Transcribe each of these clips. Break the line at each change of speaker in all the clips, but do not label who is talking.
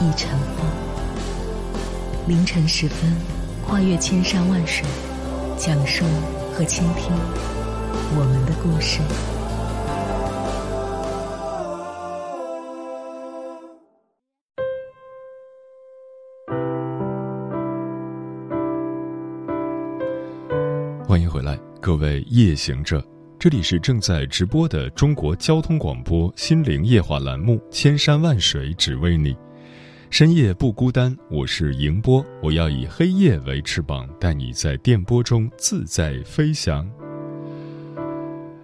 一尘风，凌晨时分，跨越千山万水，讲述和倾听我们的故事。
欢迎回来，各位夜行者，这里是正在直播的中国交通广播心灵夜话栏目《千山万水只为你》。深夜不孤单，我是迎波。我要以黑夜为翅膀，带你在电波中自在飞翔。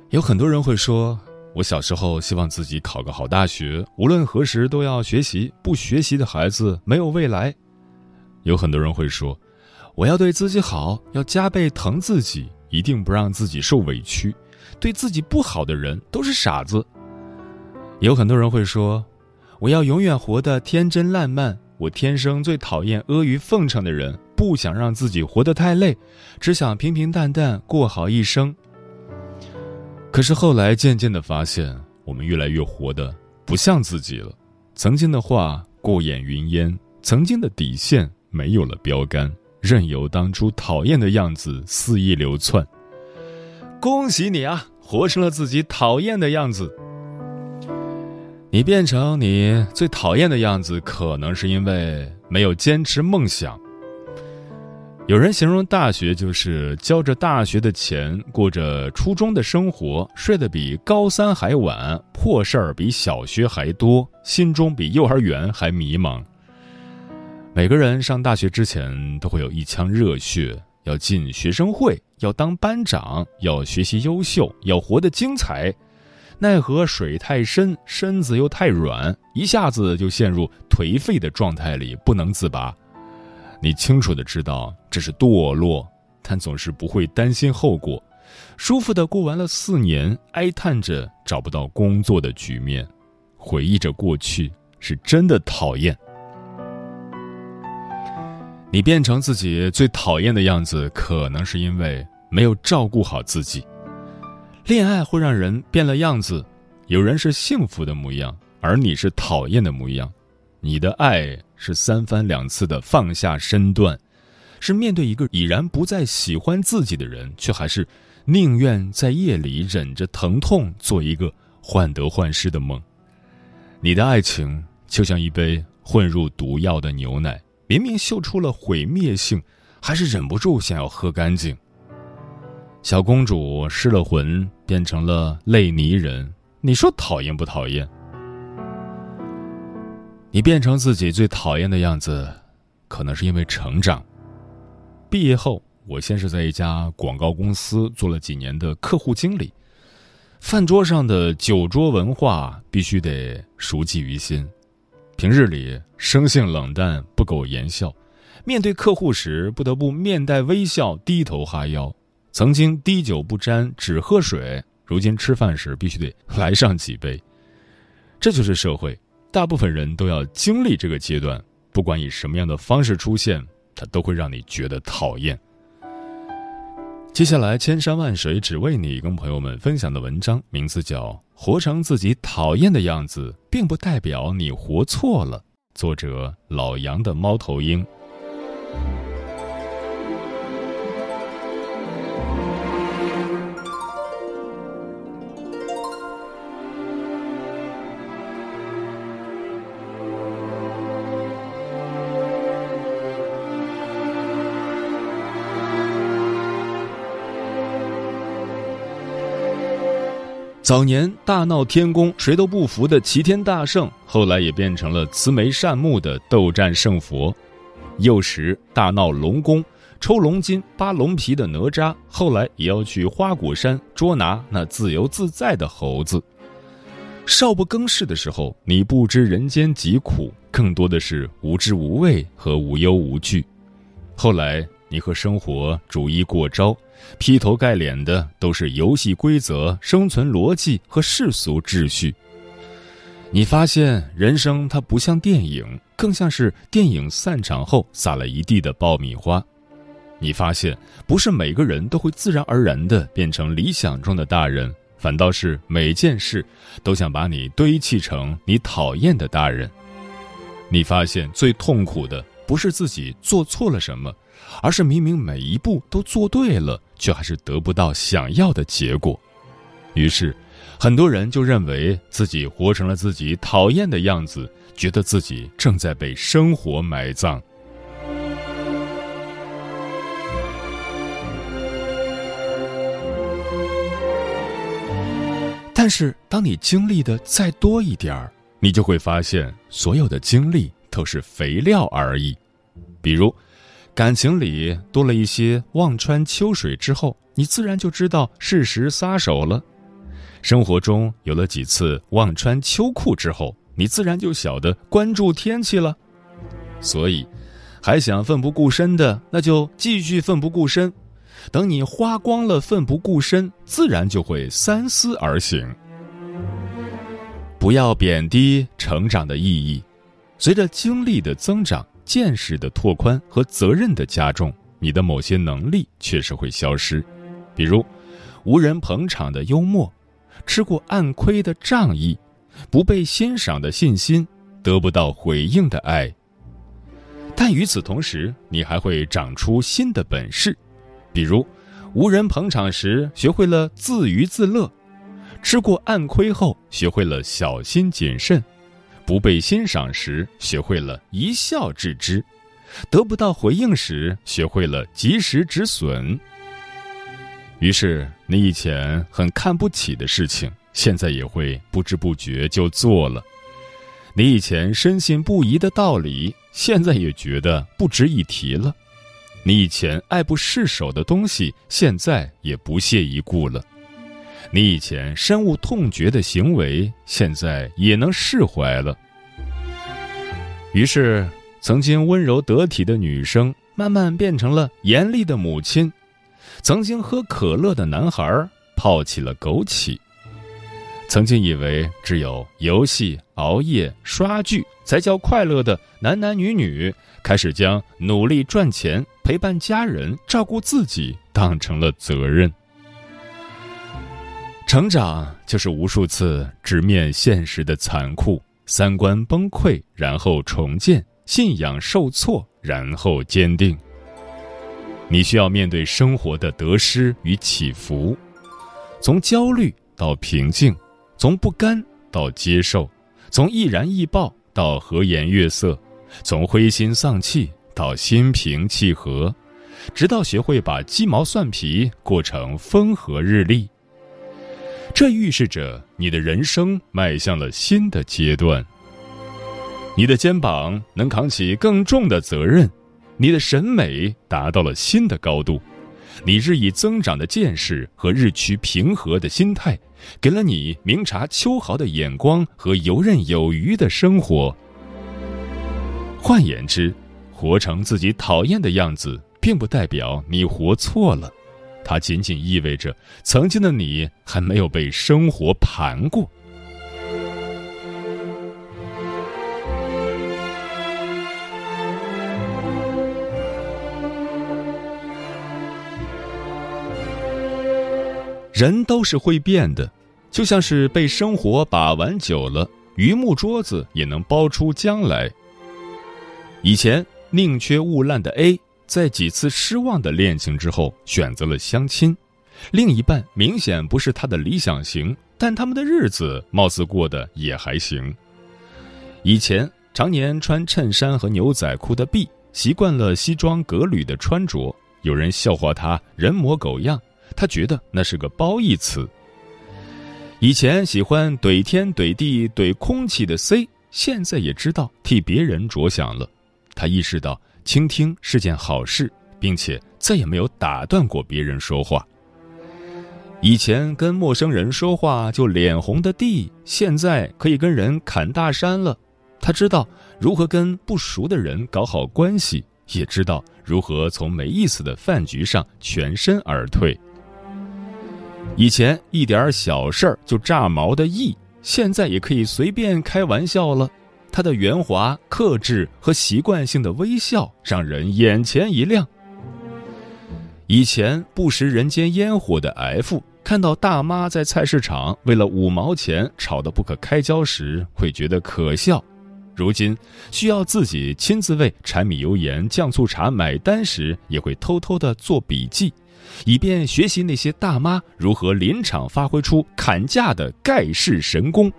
有很多人会说，我小时候希望自己考个好大学，无论何时都要学习，不学习的孩子没有未来。有很多人会说，我要对自己好，要加倍疼自己，一定不让自己受委屈。对自己不好的人都是傻子。有很多人会说。我要永远活得天真烂漫。我天生最讨厌阿谀奉承的人，不想让自己活得太累，只想平平淡淡过好一生。可是后来渐渐的发现，我们越来越活得不像自己了。曾经的话过眼云烟，曾经的底线没有了标杆，任由当初讨厌的样子肆意流窜。恭喜你啊，活成了自己讨厌的样子。你变成你最讨厌的样子，可能是因为没有坚持梦想。有人形容大学就是交着大学的钱，过着初中的生活，睡得比高三还晚，破事儿比小学还多，心中比幼儿园还迷茫。每个人上大学之前都会有一腔热血，要进学生会，要当班长，要学习优秀，要活得精彩。奈何水太深，身子又太软，一下子就陷入颓废的状态里，不能自拔。你清楚的知道这是堕落，但总是不会担心后果，舒服的过完了四年，哀叹着找不到工作的局面，回忆着过去，是真的讨厌。你变成自己最讨厌的样子，可能是因为没有照顾好自己。恋爱会让人变了样子，有人是幸福的模样，而你是讨厌的模样。你的爱是三番两次的放下身段，是面对一个已然不再喜欢自己的人，却还是宁愿在夜里忍着疼痛做一个患得患失的梦。你的爱情就像一杯混入毒药的牛奶，明明嗅出了毁灭性，还是忍不住想要喝干净。小公主失了魂，变成了泪泥人。你说讨厌不讨厌？你变成自己最讨厌的样子，可能是因为成长。毕业后，我先是在一家广告公司做了几年的客户经理，饭桌上的酒桌文化必须得熟记于心。平日里生性冷淡，不苟言笑；面对客户时，不得不面带微笑，低头哈腰。曾经滴酒不沾，只喝水。如今吃饭时必须得来上几杯，这就是社会。大部分人都要经历这个阶段，不管以什么样的方式出现，它都会让你觉得讨厌。接下来，千山万水只为你，跟朋友们分享的文章名字叫《活成自己讨厌的样子，并不代表你活错了》，作者老杨的猫头鹰。早年大闹天宫，谁都不服的齐天大圣，后来也变成了慈眉善目的斗战胜佛。幼时大闹龙宫，抽龙筋扒龙皮的哪吒，后来也要去花果山捉拿那自由自在的猴子。少不更事的时候，你不知人间疾苦，更多的是无知无畏和无忧无惧。后来，你和生活逐一过招，劈头盖脸的都是游戏规则、生存逻辑和世俗秩序。你发现人生它不像电影，更像是电影散场后撒了一地的爆米花。你发现不是每个人都会自然而然的变成理想中的大人。反倒是每件事都想把你堆砌成你讨厌的大人。你发现最痛苦的不是自己做错了什么，而是明明每一步都做对了，却还是得不到想要的结果。于是，很多人就认为自己活成了自己讨厌的样子，觉得自己正在被生活埋葬。但是，当你经历的再多一点儿，你就会发现，所有的经历都是肥料而已。比如，感情里多了一些望穿秋水之后，你自然就知道适时撒手了；生活中有了几次望穿秋裤之后，你自然就晓得关注天气了。所以，还想奋不顾身的，那就继续奋不顾身。等你花光了奋不顾身，自然就会三思而行。不要贬低成长的意义。随着经历的增长、见识的拓宽和责任的加重，你的某些能力确实会消失，比如无人捧场的幽默，吃过暗亏的仗义，不被欣赏的信心，得不到回应的爱。但与此同时，你还会长出新的本事。比如，无人捧场时学会了自娱自乐；吃过暗亏后学会了小心谨慎；不被欣赏时学会了一笑置之；得不到回应时学会了及时止损。于是，你以前很看不起的事情，现在也会不知不觉就做了；你以前深信不疑的道理，现在也觉得不值一提了。你以前爱不释手的东西，现在也不屑一顾了；你以前深恶痛绝的行为，现在也能释怀了。于是，曾经温柔得体的女生，慢慢变成了严厉的母亲；曾经喝可乐的男孩，泡起了枸杞；曾经以为只有游戏、熬夜、刷剧才叫快乐的男男女女，开始将努力赚钱。陪伴家人、照顾自己当成了责任。成长就是无数次直面现实的残酷，三观崩溃，然后重建；信仰受挫，然后坚定。你需要面对生活的得失与起伏，从焦虑到平静，从不甘到接受，从易燃易爆到和颜悦色，从灰心丧气。到心平气和，直到学会把鸡毛蒜皮过成风和日丽。这预示着你的人生迈向了新的阶段。你的肩膀能扛起更重的责任，你的审美达到了新的高度，你日益增长的见识和日趋平和的心态，给了你明察秋毫的眼光和游刃有余的生活。换言之，活成自己讨厌的样子，并不代表你活错了，它仅仅意味着曾经的你还没有被生活盘过。人都是会变的，就像是被生活把玩久了，榆木桌子也能包出浆来。以前。宁缺毋滥的 A，在几次失望的恋情之后，选择了相亲。另一半明显不是他的理想型，但他们的日子貌似过得也还行。以前常年穿衬衫和牛仔裤的 B，习惯了西装革履的穿着，有人笑话他人模狗样，他觉得那是个褒义词。以前喜欢怼天怼地怼空气的 C，现在也知道替别人着想了。他意识到倾听是件好事，并且再也没有打断过别人说话。以前跟陌生人说话就脸红的地，现在可以跟人侃大山了。他知道如何跟不熟的人搞好关系，也知道如何从没意思的饭局上全身而退。以前一点小事儿就炸毛的易，现在也可以随便开玩笑了。他的圆滑、克制和习惯性的微笑，让人眼前一亮。以前不食人间烟火的 F。看到大妈在菜市场为了五毛钱吵得不可开交时，会觉得可笑；如今需要自己亲自为柴米油盐酱醋茶买单时，也会偷偷的做笔记，以便学习那些大妈如何临场发挥出砍价的盖世神功。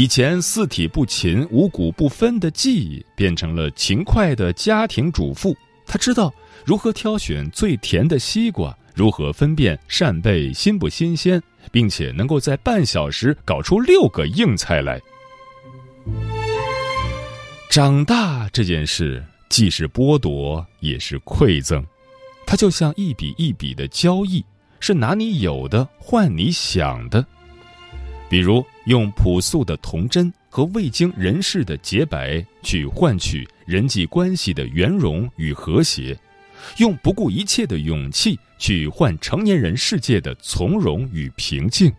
以前四体不勤、五谷不分的记忆，变成了勤快的家庭主妇。她知道如何挑选最甜的西瓜。如何分辨扇贝新不新鲜，并且能够在半小时搞出六个硬菜来？长大这件事既是剥夺，也是馈赠，它就像一笔一笔的交易，是拿你有的换你想的。比如用朴素的童真和未经人事的洁白，去换取人际关系的圆融与和谐。用不顾一切的勇气去换成年人世界的从容与平静。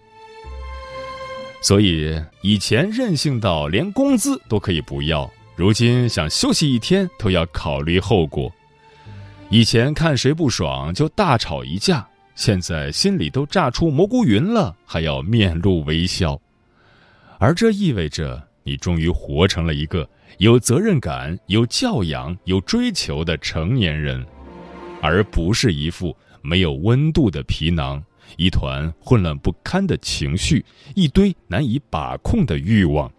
所以以前任性到连工资都可以不要，如今想休息一天都要考虑后果。以前看谁不爽就大吵一架，现在心里都炸出蘑菇云了，还要面露微笑。而这意味着你终于活成了一个有责任感、有教养、有追求的成年人。而不是一副没有温度的皮囊，一团混乱不堪的情绪，一堆难以把控的欲望。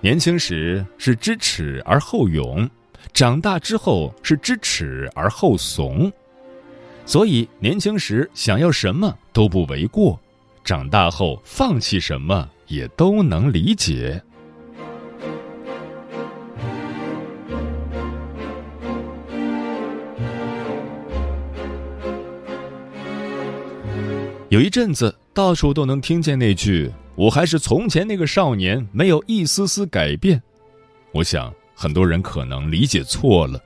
年轻时是知耻而后勇，长大之后是知耻而后怂。所以年轻时想要什么都不为过，长大后放弃什么也都能理解。有一阵子，到处都能听见那句“我还是从前那个少年，没有一丝丝改变”。我想，很多人可能理解错了，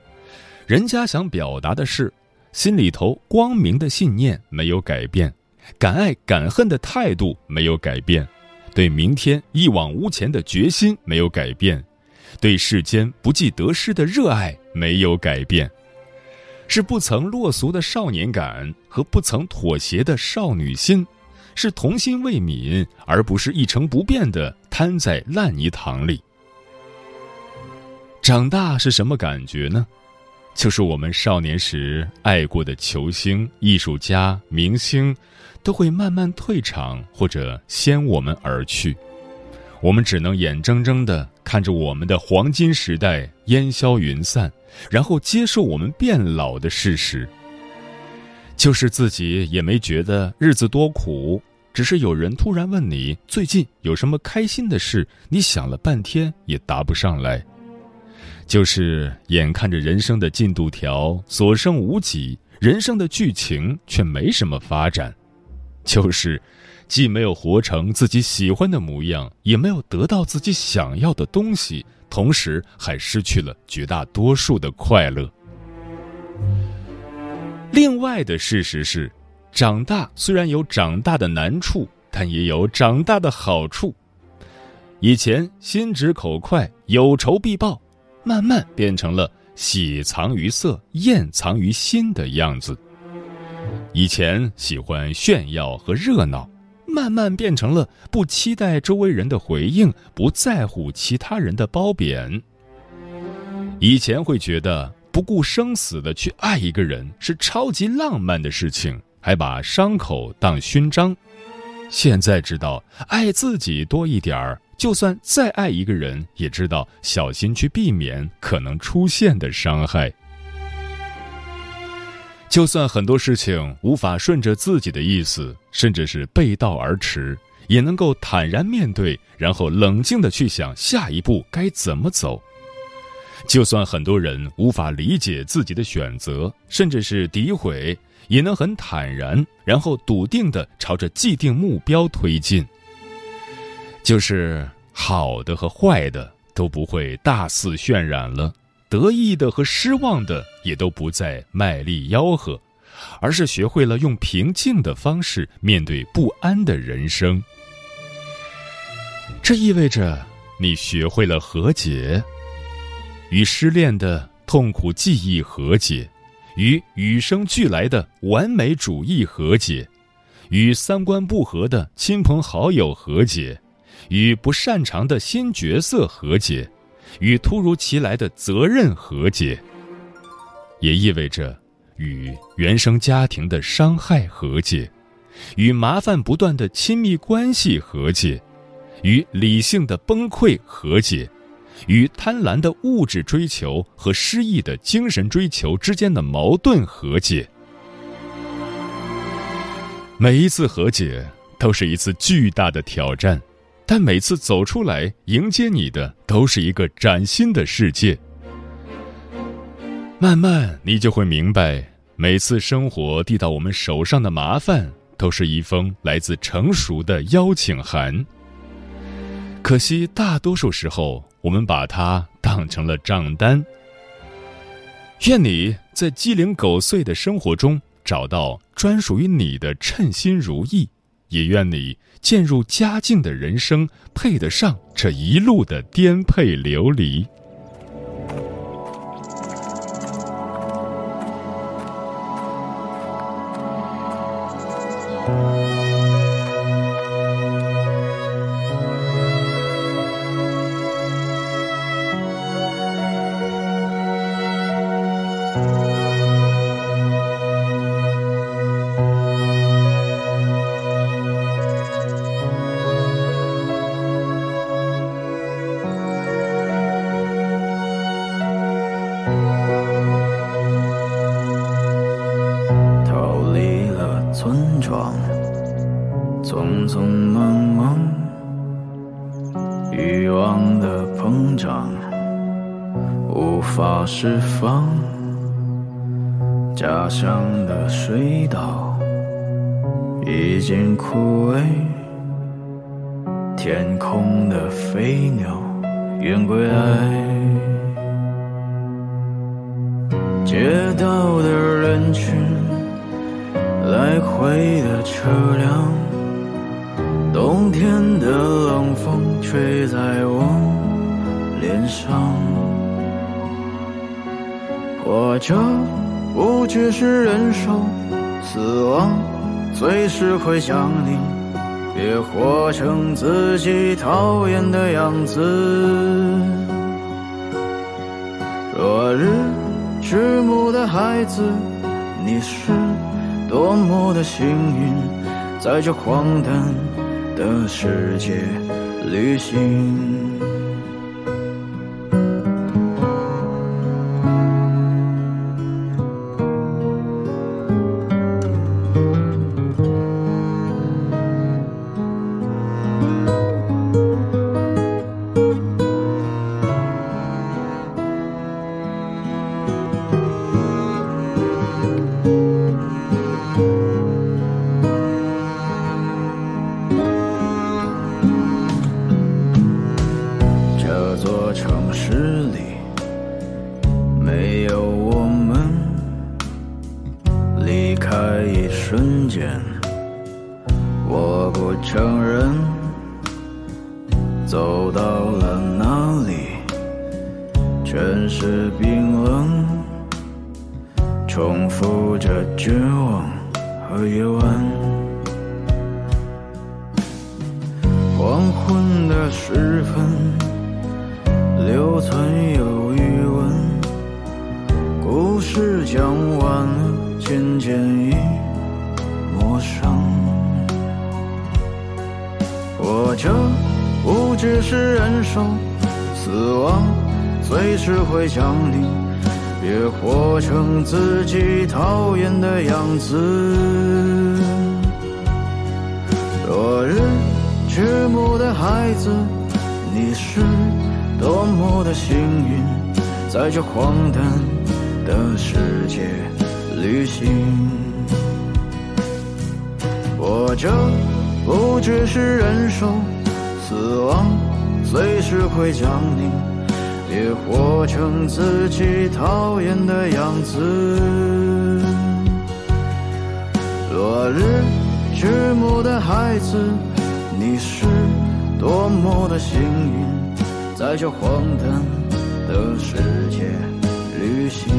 人家想表达的是，心里头光明的信念没有改变，敢爱敢恨的态度没有改变，对明天一往无前的决心没有改变，对世间不计得失的热爱没有改变。是不曾落俗的少年感和不曾妥协的少女心，是童心未泯，而不是一成不变的瘫在烂泥塘里。长大是什么感觉呢？就是我们少年时爱过的球星、艺术家、明星，都会慢慢退场或者先我们而去，我们只能眼睁睁的看着我们的黄金时代烟消云散。然后接受我们变老的事实，就是自己也没觉得日子多苦，只是有人突然问你最近有什么开心的事，你想了半天也答不上来。就是眼看着人生的进度条所剩无几，人生的剧情却没什么发展，就是既没有活成自己喜欢的模样，也没有得到自己想要的东西。同时还失去了绝大多数的快乐。另外的事实是，长大虽然有长大的难处，但也有长大的好处。以前心直口快，有仇必报，慢慢变成了喜藏于色，艳藏于心的样子。以前喜欢炫耀和热闹。慢慢变成了不期待周围人的回应，不在乎其他人的褒贬。以前会觉得不顾生死的去爱一个人是超级浪漫的事情，还把伤口当勋章。现在知道爱自己多一点儿，就算再爱一个人，也知道小心去避免可能出现的伤害。就算很多事情无法顺着自己的意思，甚至是背道而驰，也能够坦然面对，然后冷静的去想下一步该怎么走。就算很多人无法理解自己的选择，甚至是诋毁，也能很坦然，然后笃定的朝着既定目标推进。就是好的和坏的都不会大肆渲染了，得意的和失望的也都不再卖力吆喝，而是学会了用平静的方式面对不安的人生。这意味着你学会了和解，与失恋的痛苦记忆和解。与与生俱来的完美主义和解，与三观不合的亲朋好友和解，与不擅长的新角色和解，与突如其来的责任和解，也意味着与原生家庭的伤害和解，与麻烦不断的亲密关系和解，与理性的崩溃和解。与贪婪的物质追求和失意的精神追求之间的矛盾和解。每一次和解都是一次巨大的挑战，但每次走出来迎接你的都是一个崭新的世界。慢慢，你就会明白，每次生活递到我们手上的麻烦，都是一封来自成熟的邀请函。可惜，大多数时候。我们把它当成了账单。愿你在鸡零狗碎的生活中找到专属于你的称心如意，也愿你渐入佳境的人生配得上这一路的颠沛流离。
释放家乡的水稻已经枯萎，天空的飞鸟远归来，街道的人群，来回的车辆，冬天的冷风吹在我脸上。活着不只是忍受，死亡随时会降临。别活成自己讨厌的样子。昨日迟暮的孩子，你是多么的幸运，在这荒诞的世界旅行。随时会降临，别活成自己讨厌的样子。落日迟暮的孩子，你是多么的幸运，在这荒诞的世界旅行。活着不只是忍受死亡，随时会降临，也活成自己讨厌的样子。落日之母的孩子，你是多么的幸运，在这荒诞的世界旅行。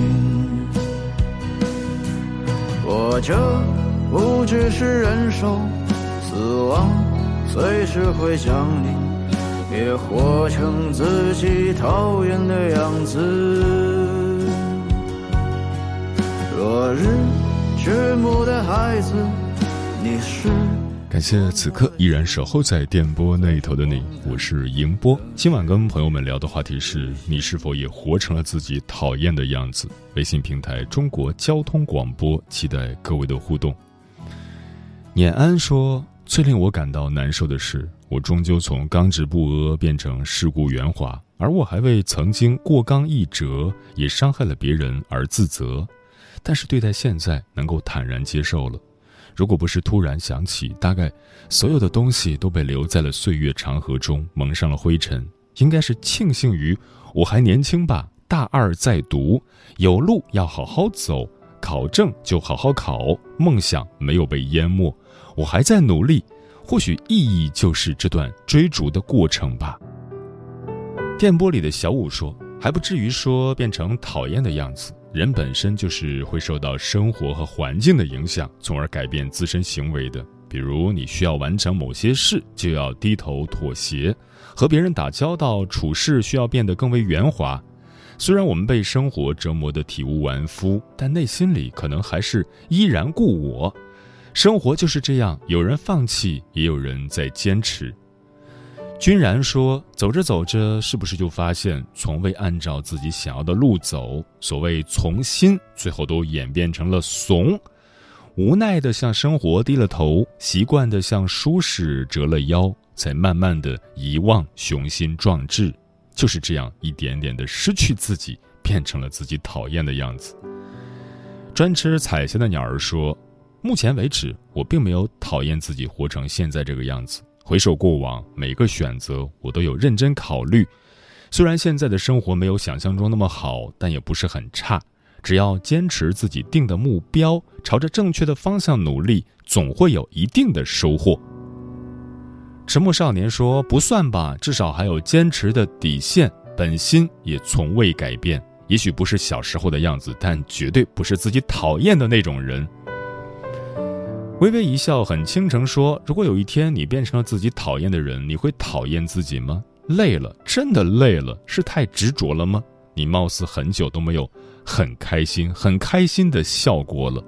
活着不只是忍受死亡，随时会降临，别活成自己讨厌的样子。落日之母的孩子，你是。
感谢此刻依然守候在电波那一头的你，我是迎波。今晚跟朋友们聊的话题是你是否也活成了自己讨厌的样子？微信平台中国交通广播，期待各位的互动。念安说：“最令我感到难受的是，我终究从刚直不阿变成世故圆滑，而我还为曾经过刚易折，也伤害了别人而自责。但是对待现在，能够坦然接受了。”如果不是突然想起，大概所有的东西都被留在了岁月长河中，蒙上了灰尘。应该是庆幸于我还年轻吧，大二在读，有路要好好走，考证就好好考，梦想没有被淹没，我还在努力。或许意义就是这段追逐的过程吧。电波里的小五说，还不至于说变成讨厌的样子。人本身就是会受到生活和环境的影响，从而改变自身行为的。比如，你需要完成某些事，就要低头妥协；和别人打交道、处事，需要变得更为圆滑。虽然我们被生活折磨得体无完肤，但内心里可能还是依然故我。生活就是这样，有人放弃，也有人在坚持。君然说：“走着走着，是不是就发现从未按照自己想要的路走？所谓从心，最后都演变成了怂，无奈的向生活低了头，习惯的向舒适折了腰，才慢慢的遗忘雄心壮志。就是这样，一点点的失去自己，变成了自己讨厌的样子。”专吃彩霞的鸟儿说：“目前为止，我并没有讨厌自己活成现在这个样子。”回首过往，每个选择我都有认真考虑。虽然现在的生活没有想象中那么好，但也不是很差。只要坚持自己定的目标，朝着正确的方向努力，总会有一定的收获。迟暮少年说：“不算吧，至少还有坚持的底线，本心也从未改变。也许不是小时候的样子，但绝对不是自己讨厌的那种人。”微微一笑，很倾城说：“如果有一天你变成了自己讨厌的人，你会讨厌自己吗？累了，真的累了，是太执着了吗？你貌似很久都没有很开心、很开心的笑过了。”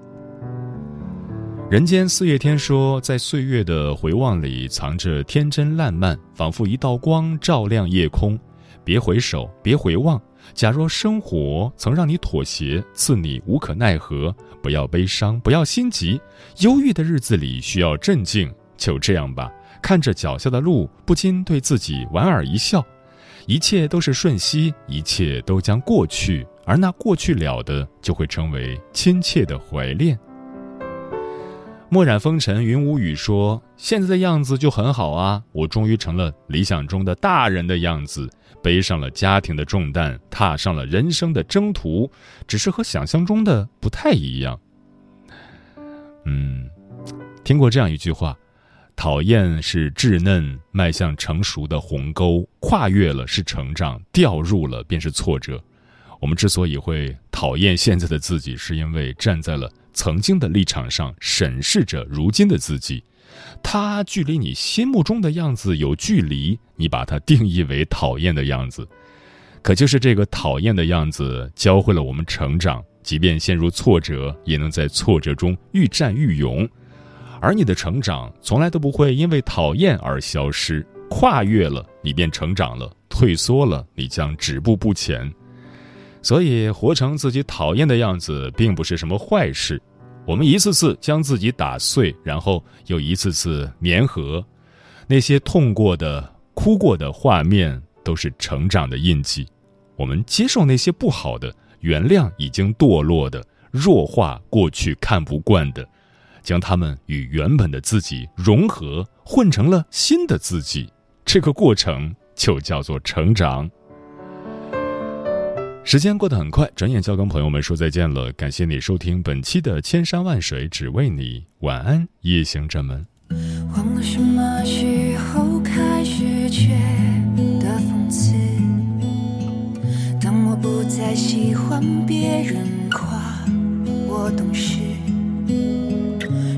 人间四月天说：“在岁月的回望里，藏着天真烂漫，仿佛一道光照亮夜空。别回首，别回望。假若生活曾让你妥协，赐你无可奈何。”不要悲伤，不要心急，忧郁的日子里需要镇静。就这样吧，看着脚下的路，不禁对自己莞尔一笑。一切都是瞬息，一切都将过去，而那过去了的，就会成为亲切的怀恋。墨染风尘，云无雨说：“现在的样子就很好啊，我终于成了理想中的大人的样子。”背上了家庭的重担，踏上了人生的征途，只是和想象中的不太一样。嗯，听过这样一句话：讨厌是稚嫩迈向成熟的鸿沟，跨越了是成长，掉入了便是挫折。我们之所以会讨厌现在的自己，是因为站在了曾经的立场上审视着如今的自己。他距离你心目中的样子有距离，你把它定义为讨厌的样子，可就是这个讨厌的样子，教会了我们成长。即便陷入挫折，也能在挫折中愈战愈勇。而你的成长从来都不会因为讨厌而消失，跨越了你便成长了，退缩了你将止步不前。所以，活成自己讨厌的样子，并不是什么坏事。我们一次次将自己打碎，然后又一次次粘合。那些痛过的、哭过的画面，都是成长的印记。我们接受那些不好的，原谅已经堕落的、弱化过去看不惯的，将他们与原本的自己融合，混成了新的自己。这个过程就叫做成长。时间过得很快，转眼就要跟朋友们说再见了。感谢你收听本期的《千山万水只为你》，晚安，夜行者们。
忘了什么时候开始觉得讽刺？当我不再喜欢别人夸我懂事，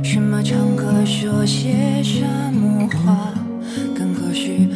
什么场合说些什么话更合适？